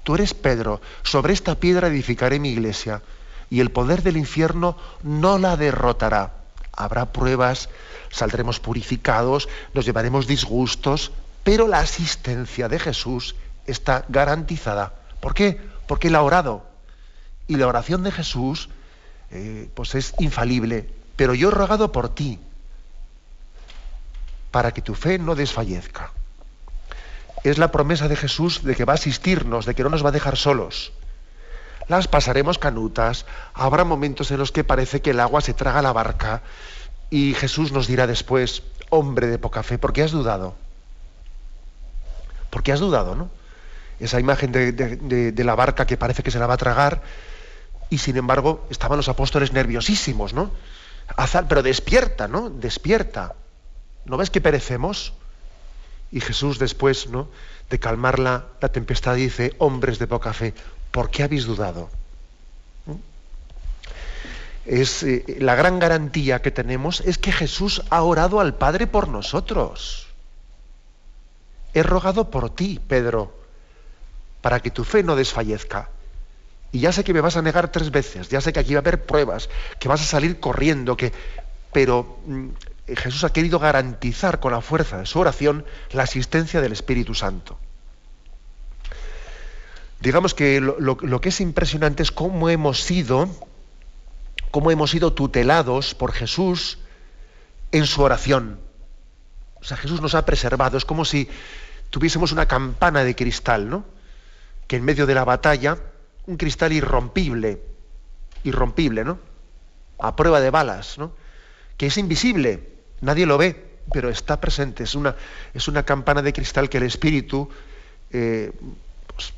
tú eres Pedro, sobre esta piedra edificaré mi iglesia, y el poder del infierno no la derrotará. Habrá pruebas, saldremos purificados, nos llevaremos disgustos, pero la asistencia de Jesús está garantizada. ¿Por qué? Porque él ha orado. Y la oración de Jesús eh, pues es infalible. Pero yo he rogado por ti, para que tu fe no desfallezca es la promesa de Jesús de que va a asistirnos, de que no nos va a dejar solos. Las pasaremos canutas, habrá momentos en los que parece que el agua se traga la barca y Jesús nos dirá después, hombre de poca fe, ¿por qué has dudado? ¿Por qué has dudado, no? Esa imagen de, la barca que parece que se la va a tragar y sin embargo estaban los apóstoles nerviosísimos, ¿no? Azar, pero despierta, ¿no? Despierta. ¿No ves que perecemos? Y Jesús después ¿no? de calmar la, tempestad dice, hombres de poca fe, ¿por qué habéis dudado? Es eh, la gran garantía que tenemos es que Jesús ha orado al Padre por nosotros. He rogado por ti, Pedro, para que tu fe no desfallezca. Y ya sé que me vas a negar tres veces, ya sé que aquí va a haber pruebas, que vas a salir corriendo, que pero mm, Jesús ha querido garantizar con la fuerza de su oración la asistencia del Espíritu Santo. Digamos que lo, que es impresionante es cómo hemos sido cómo hemos sido tutelados por Jesús en su oración. O sea, Jesús nos ha preservado. Es como si tuviésemos una campana de cristal, ¿no? Que en medio de la batalla, un cristal irrompible, irrompible, ¿no? A prueba de balas, ¿no? Que es invisible, nadie lo ve, pero está presente. Es una, es una campana de cristal que el Espíritu eh, pues,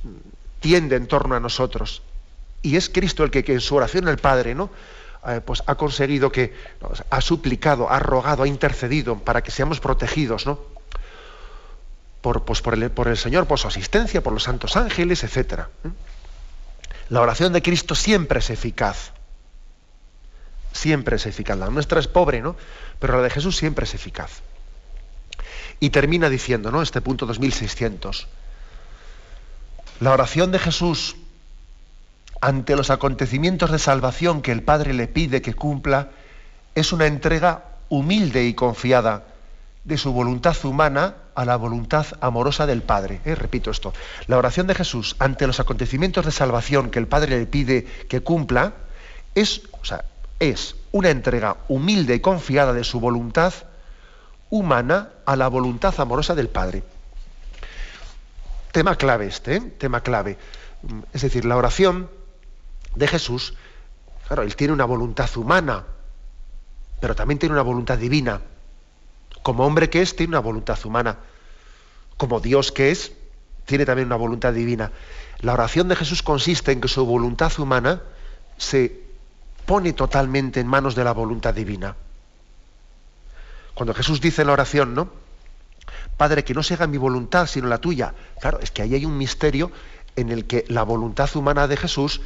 tiende en torno a nosotros. Y es Cristo el que, en su oración al Padre, ¿no? Eh, pues ha conseguido que, ha suplicado, ha rogado, ha intercedido para que seamos protegidos, ¿no? Por, pues por, el, por el Señor, por su asistencia, por los santos ángeles, etc. ¿eh? La oración de Cristo siempre es eficaz. Siempre es eficaz. La nuestra es pobre, ¿no? Pero la de Jesús siempre es eficaz. Y termina diciendo, ¿no? Este punto 2600. La oración de Jesús ante los acontecimientos de salvación que el Padre le pide que cumpla, es una entrega humilde y confiada de su voluntad humana a la voluntad amorosa del Padre. Eh, repito esto, la oración de Jesús ante los acontecimientos de salvación que el Padre le pide que cumpla es, o sea, es una entrega humilde y confiada de su voluntad humana a la voluntad amorosa del Padre. Tema clave este, ¿eh? tema clave. Es decir, la oración de Jesús, claro, él tiene una voluntad humana, pero también tiene una voluntad divina. Como hombre que es, tiene una voluntad humana. Como Dios que es, tiene también una voluntad divina. La oración de Jesús consiste en que su voluntad humana se pone totalmente en manos de la voluntad divina. Cuando Jesús dice la oración, ¿no? Padre, que no se haga mi voluntad sino la tuya. Claro, es que ahí hay un misterio en el que la voluntad humana de Jesús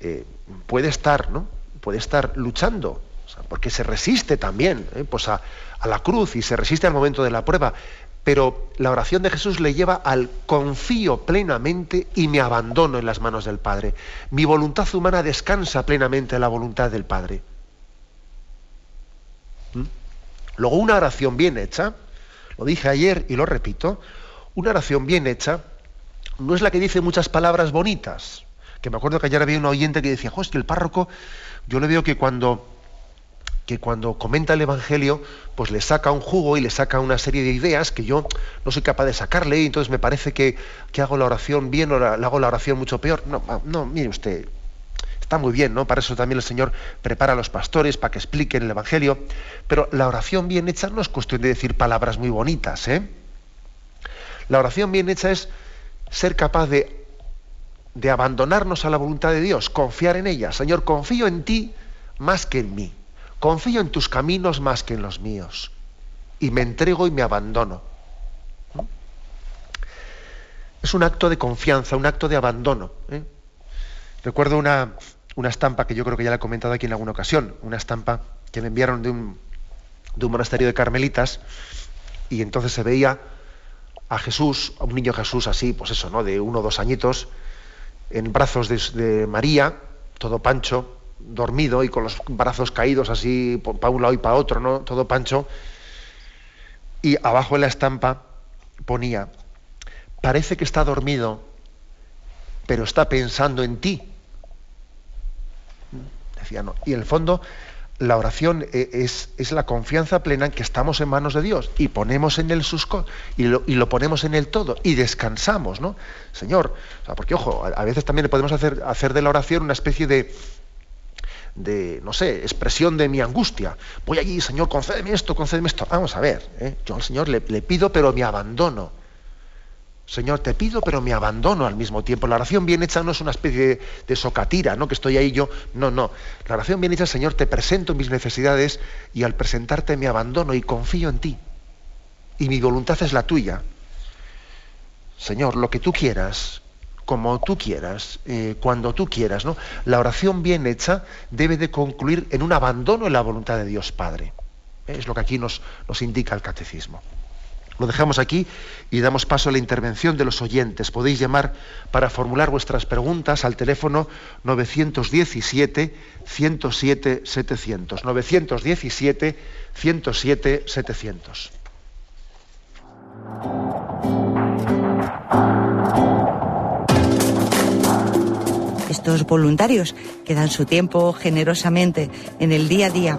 eh, puede estar, ¿no? Puede estar luchando, porque se resiste también ¿eh? pues a, la cruz y se resiste al momento de la prueba. Pero la oración de Jesús le lleva al confío plenamente y me abandono en las manos del Padre. Mi voluntad humana descansa plenamente en la voluntad del Padre. ¿Mm? Luego una oración bien hecha, lo dije ayer y lo repito, una oración bien hecha no es la que dice muchas palabras bonitas, que me acuerdo que ayer había un oyente que decía, es que el párroco, yo le veo que cuando que cuando comenta el Evangelio, pues le saca un jugo y le saca una serie de ideas que yo no soy capaz de sacarle, y entonces me parece que, hago la oración bien o la, hago la oración mucho peor. No, no, mire usted, muy bien, ¿no? Para eso también el Señor prepara a los pastores para que expliquen el Evangelio, pero la oración bien hecha no es cuestión de decir palabras muy bonitas, ¿eh? La oración bien hecha es ser capaz de de abandonarnos a la voluntad de Dios, confiar en ella. Señor, confío en ti más que en mí. Confío en tus caminos más que en los míos. Y me entrego y me abandono. Es un acto de confianza, un acto de abandono. ¿eh? Recuerdo una, una, estampa que yo creo que ya la he comentado aquí en alguna ocasión, una estampa que me enviaron de un, de un monasterio de carmelitas y entonces se veía a Jesús, a un niño Jesús así, pues eso, ¿no? De uno o dos añitos, en brazos de, María, todo pancho, dormido y con los brazos caídos así para un lado y para otro, ¿no? Todo pancho. Y abajo en la estampa ponía, parece que está dormido, pero está pensando en ti. Y en el fondo la oración e, es, es, la confianza plena en que estamos en manos de Dios y ponemos en él sus y lo, y lo ponemos en él todo y descansamos, ¿no? Señor, porque ojo, a, veces también podemos hacer, hacer de la oración una especie de, de, no sé, expresión de mi angustia. Voy allí, Señor, concédeme esto, concédeme esto. Vamos a ver, ¿eh? yo al Señor le, le pido, pero me abandono Señor, te pido, pero me abandono al mismo tiempo. La oración bien hecha no es una especie de, socatira, ¿no? Que estoy ahí yo. No, no. La oración bien hecha, Señor, te presento mis necesidades y al presentarte me abandono y confío en ti. Y mi voluntad es la tuya. Señor, lo que tú quieras, como tú quieras, eh, cuando tú quieras. ¿no? La oración bien hecha debe de concluir en un abandono en la voluntad de Dios Padre. Es lo que aquí nos, nos indica el catecismo. Lo dejamos aquí y damos paso a la intervención de los oyentes. Podéis llamar para formular vuestras preguntas al teléfono 917-107-700. 917-107-700. Estos voluntarios que dan su tiempo generosamente en el día a día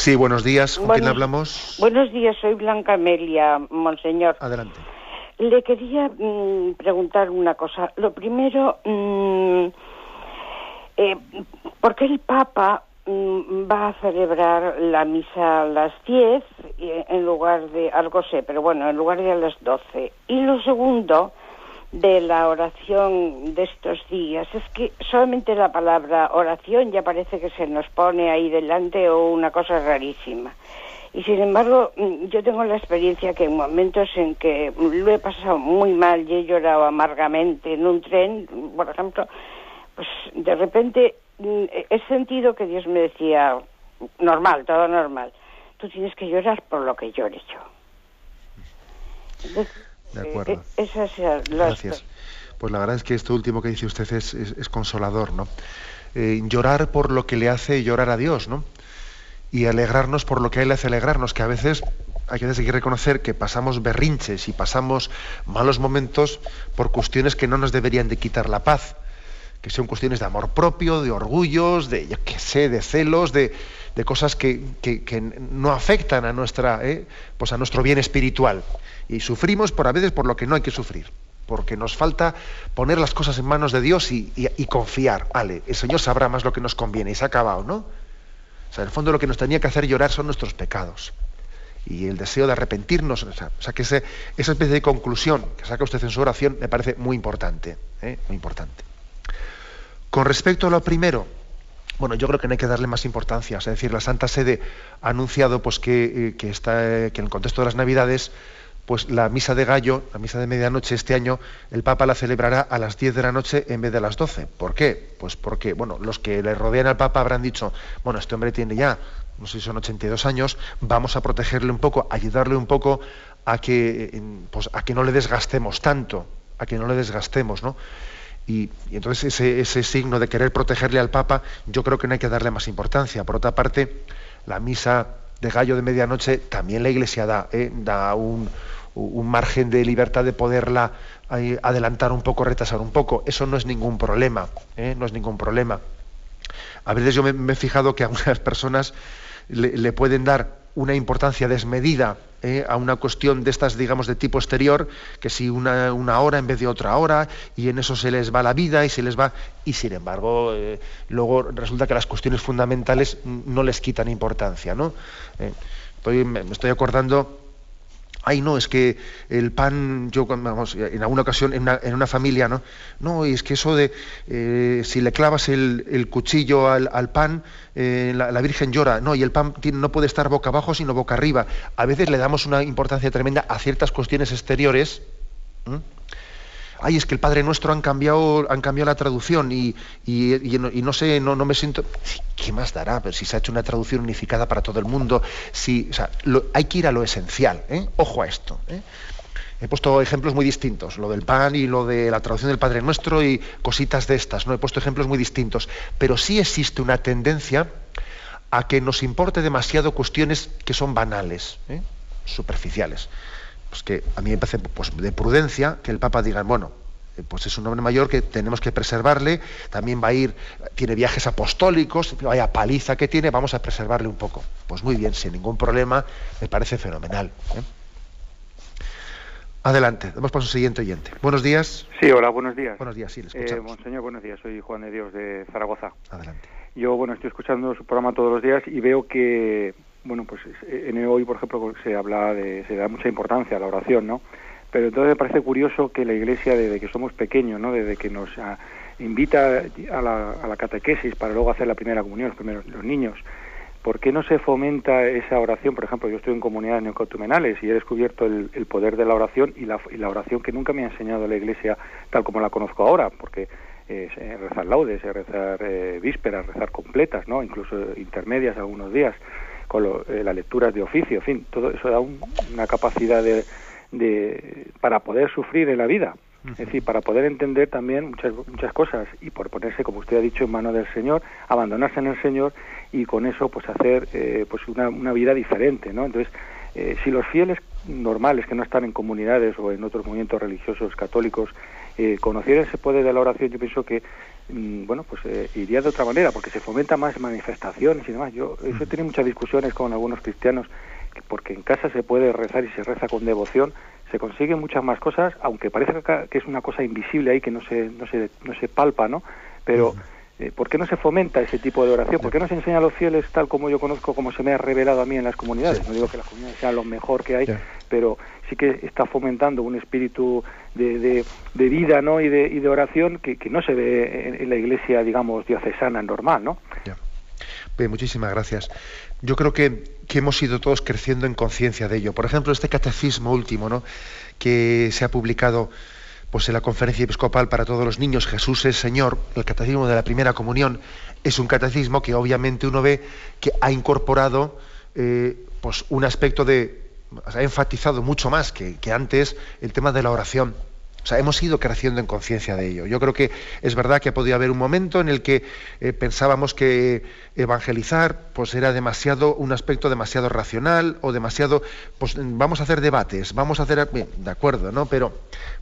Sí, buenos días. ¿Con quién hablamos? Buenos días, soy Blanca Amelia, monseñor. Adelante. Le quería mm, preguntar una cosa. Lo primero, mm, eh, ¿por qué el Papa mm, va a celebrar la misa a las 10 en lugar de, algo sé, pero bueno, en lugar de a las 12? Y lo segundo, de la oración de estos días es que solamente la palabra oración ya parece que se nos pone ahí delante o una cosa rarísima. Y sin embargo, mm, yo tengo la experiencia que en momentos en que lo he pasado muy mal y he llorado amargamente en un tren, por ejemplo, pues de repente mm, he sentido que Dios me decía, normal, todo normal, tú tienes que llorar por lo que llore yo. De acuerdo. Eh, eh, Gracias. Pues la verdad es que esto último que dice usted es, consolador, ¿no? Eh, llorar por lo que le hace llorar a Dios, ¿no? Y alegrarnos por lo que a Él le hace alegrarnos, que a veces hay que, hay que reconocer que pasamos berrinches y pasamos malos momentos por cuestiones que no nos deberían de quitar la paz, que son cuestiones de amor propio, de orgullos, de, yo qué sé, de celos, de, cosas que, no afectan a, nuestra, pues a nuestro bien espiritual. Y sufrimos por a veces por lo que no hay que sufrir, porque nos falta poner las cosas en manos de Dios y, confiar. Vale, el Señor sabrá más lo que nos conviene y se ha acabado, ¿no? O sea, en el fondo lo que nos tenía que hacer llorar son nuestros pecados y el deseo de arrepentirnos. O sea, que esa especie de conclusión que saca usted en su oración me parece muy importante, ¿eh? muy importante. Con respecto a lo primero, bueno, yo creo que no hay que darle más importancia. Es decir, la Santa Sede ha anunciado pues, que, eh, que en el contexto de las Navidades pues la misa de gallo, la misa de medianoche este año, el Papa la celebrará a las 10 de la noche en vez de a las 12. ¿Por qué? Pues porque, bueno, los que le rodean al Papa habrán dicho, bueno, este hombre tiene ya, no sé si son 82 años, vamos a protegerle un poco, ayudarle un poco a que, pues, a que no le desgastemos tanto, a que no le desgastemos, ¿no? Y, entonces ese, ese signo de querer protegerle al Papa, yo creo que no hay que darle más importancia. Por otra parte, la misa de gallo de medianoche también la Iglesia da, ¿eh? da un, un margen de libertad de poderla adelantar un poco, retrasar un poco. Eso no es ningún problema, ¿eh? no es ningún problema. A veces yo me, he fijado que a algunas personas le, pueden dar una importancia desmedida ¿eh? a una cuestión de estas, digamos, de tipo exterior, que si una, hora en vez de otra hora, y en eso se les va la vida y se les va. Y sin embargo, eh, luego resulta que las cuestiones fundamentales no les quitan importancia, ¿no? me estoy acordando ay no, es que el pan, yo vamos, en alguna ocasión en una, en una familia, ¿no? No, es que eso de eh, si le clavas el, cuchillo al, pan, eh, la, Virgen llora, no, y el pan no puede estar boca abajo sino boca arriba. A veces le damos una importancia tremenda a ciertas cuestiones exteriores ay, es que el Padre Nuestro han cambiado, han cambiado la traducción y, no, sé, no, me siento... ¿Qué más dará? Si se ha hecho una traducción unificada para todo el mundo, si, hay que ir a lo esencial, ¿eh? ojo a esto. ¿eh? He puesto ejemplos muy distintos, lo del pan y lo de la traducción del Padre Nuestro y cositas de estas, ¿no? He puesto ejemplos muy distintos, pero sí existe una tendencia a que nos importe demasiado cuestiones que son banales, ¿eh? superficiales pues que a mí me parece pues, de prudencia que el Papa diga, bueno, eh, pues es un hombre mayor que tenemos que preservarle, también va a ir, tiene viajes apostólicos, vaya paliza que tiene, vamos a preservarle un poco. Pues muy bien, sin ningún problema, me parece fenomenal. ¿eh? Adelante, damos paso al siguiente oyente. Buenos días. Sí, hola, buenos días. Buenos días, sí, le eh, escuchamos. monseñor, buenos días, soy Juan de Dios de Zaragoza. Adelante. Yo, bueno, estoy escuchando su programa todos los días y veo que bueno, pues en hoy, por ejemplo, se habla de, se da mucha importancia a la oración, ¿no? Pero entonces me parece curioso que la Iglesia, desde que somos pequeños, ¿no? Desde que nos ah, invita a la, a la, catequesis para luego hacer la primera comunión, los primeros los niños, ¿por qué no se fomenta esa oración? Por ejemplo, yo estoy en comunidades neocotumenales y he descubierto el, poder de la oración y la, oración que nunca me ha enseñado la Iglesia tal como la conozco ahora, porque eh, rezar laudes, rezar eh, vísperas, rezar completas, ¿no? Incluso intermedias algunos días con eh, las lecturas de oficio, en fin, todo eso da una capacidad de, de, para poder sufrir en la vida, es decir, para poder entender también muchas, muchas cosas y por ponerse, como usted ha dicho, en manos del Señor, abandonarse en el Señor y con eso pues hacer eh, pues una, una, vida diferente, ¿no? Entonces, eh, si los fieles normales que no están en comunidades o en otros movimientos religiosos católicos eh, conocieran ese poder de la oración, yo pienso que Mm, bueno, pues eh, iría de otra manera, porque se fomenta más manifestaciones y demás. Yo eso he tenido muchas discusiones con algunos cristianos, que porque en casa se puede rezar y se reza con devoción, se consiguen muchas más cosas, aunque parece que es una cosa invisible ahí que no se, no se, no se palpa, ¿no? Pero... Eh, ¿Por qué no se fomenta ese tipo de oración? ¿Por qué no se enseña a los fieles tal como yo conozco, como se me ha revelado a mí en las comunidades? No digo que las comunidades sean lo mejor que hay, pero sí que está fomentando un espíritu de, de, vida ¿no? y, de, y de oración que, que no se ve en, la iglesia, digamos, diocesana normal, ¿no? Bien, muchísimas gracias. Yo creo que, que hemos ido todos creciendo en conciencia de ello. Por ejemplo, este catecismo último, ¿no? que se ha publicado pues en la conferencia episcopal para todos los niños, Jesús es Señor, el catecismo de la primera comunión, es un catecismo que obviamente uno ve que ha incorporado eh, pues un aspecto de, ha enfatizado mucho más que, antes el tema de la oración. O sea, hemos ido creciendo en conciencia de ello. Yo creo que es verdad que podía haber un momento en el que eh, pensábamos que evangelizar pues era demasiado un aspecto demasiado racional o demasiado pues vamos a hacer debates, vamos a hacer de acuerdo, ¿no? Pero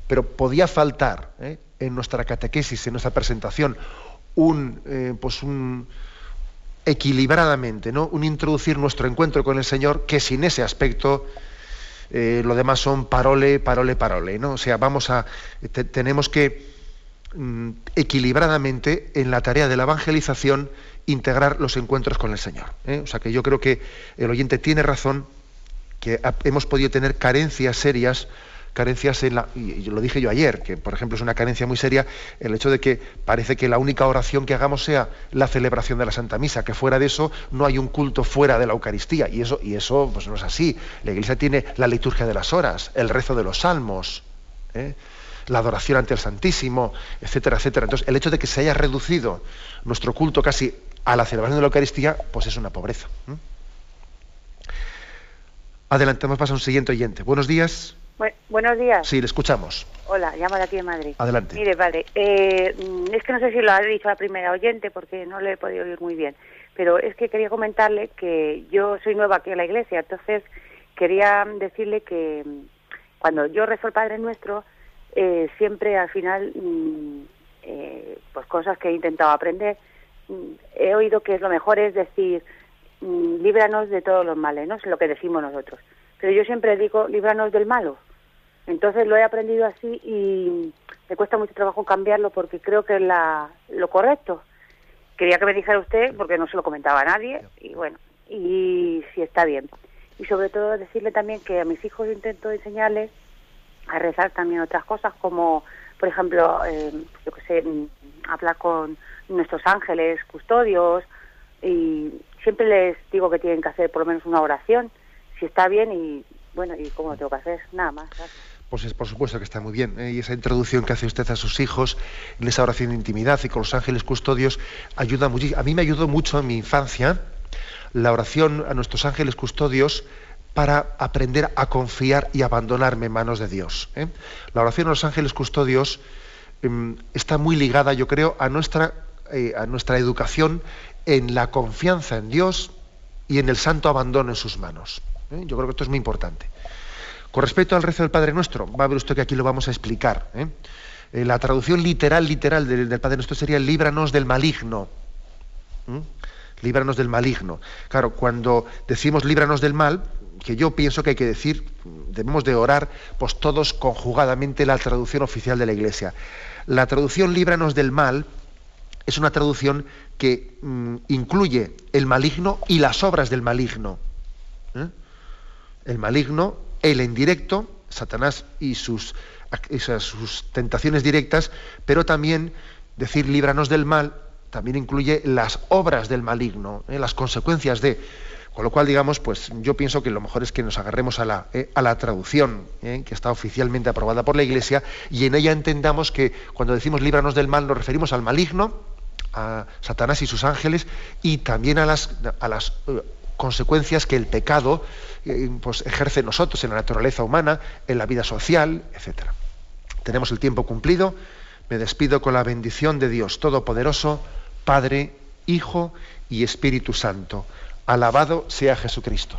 pero podía faltar ¿eh? en nuestra catequesis, en nuestra presentación un eh, pues un equilibradamente, ¿no? Un introducir nuestro encuentro con el Señor que sin ese aspecto eh, lo demás son parole, parole, parole, ¿no? O sea, vamos a tenemos que mm, equilibradamente en la tarea de la evangelización integrar los encuentros con el Señor. ¿eh? O sea que yo creo que el oyente tiene razón que hemos podido tener carencias serias carencias en la, y lo dije yo ayer, que por ejemplo es una carencia muy seria el hecho de que parece que la única oración que hagamos sea la celebración de la Santa Misa, que fuera de eso no hay un culto fuera de la Eucaristía, y eso, y eso pues no es así. La Iglesia tiene la liturgia de las horas, el rezo de los salmos, ¿eh? la adoración ante el Santísimo, etcétera, etcétera. Entonces, el hecho de que se haya reducido nuestro culto casi a la celebración de la Eucaristía, pues es una pobreza. Adelante, vamos a un siguiente oyente. Buenos días buenos días. Sí, le escuchamos. Hola, llamo de aquí de Madrid. Adelante. Mire, vale, eh, es que no sé si lo ha dicho la primera oyente porque no le he podido oír muy bien, pero es que quería comentarle que yo soy nueva aquí en la iglesia, entonces quería decirle que mm, cuando yo rezo el Padre Nuestro, eh, siempre al final, mm, eh, pues cosas que he intentado aprender, mm, he oído que lo mejor es decir, líbranos de todos los males, ¿no? Es lo que decimos nosotros. Pero yo siempre digo, líbranos del malo entonces lo he aprendido así y me cuesta mucho trabajo cambiarlo porque creo que es la, lo correcto. Quería que me dijera usted, porque no se lo comentaba a nadie, y bueno, y si está bien. y sobre todo decirle también que a mis hijos intento enseñarles a rezar también otras cosas como por ejemplo eh, yo que sé mm, hablar con nuestros ángeles custodios y siempre les digo que tienen que hacer por lo menos una oración si está bien y bueno y cómo lo tengo que hacer nada más Pues por supuesto que está muy bien. ¿eh? Y esa introducción que hace usted a sus hijos en esa oración de intimidad y con los ángeles custodios ayuda muchísimo. A mí me ayudó mucho en mi infancia la oración a nuestros ángeles custodios para aprender a confiar y abandonarme en manos de Dios. ¿eh? La oración a los ángeles custodios em, está muy ligada, yo creo, a nuestra, eh, a nuestra educación en la confianza en Dios y en el santo abandono en sus manos. Yo creo que esto es muy importante. Con respecto al rezo del Padre Nuestro, va a ver usted que aquí lo vamos a explicar. la traducción literal, literal del, del, Padre Nuestro sería líbranos del maligno líbranos del maligno. Claro, cuando decimos líbranos del mal, que yo pienso que hay que decir, debemos de orar, pues todos conjugadamente la traducción oficial de la Iglesia. La traducción líbranos del mal es una traducción que mm, incluye el maligno y las obras del maligno. ¿eh? El maligno, el indirecto, Satanás y sus, sus tentaciones directas, pero también decir líbranos del mal también incluye las obras del maligno, ¿eh? las consecuencias de. Con lo cual, digamos, pues yo pienso que lo mejor es que nos agarremos a la, ¿eh? a la traducción ¿eh? que está oficialmente aprobada por la Iglesia y en ella entendamos que cuando decimos líbranos del mal nos referimos al maligno, a Satanás y sus ángeles y también a las, a las consecuencias que el pecado pues, ejerce en nosotros, en la naturaleza humana, en la vida social, etc. Tenemos el tiempo cumplido. Me despido con la bendición de Dios Todopoderoso, Padre, Hijo y Espíritu Santo. Alabado sea Jesucristo.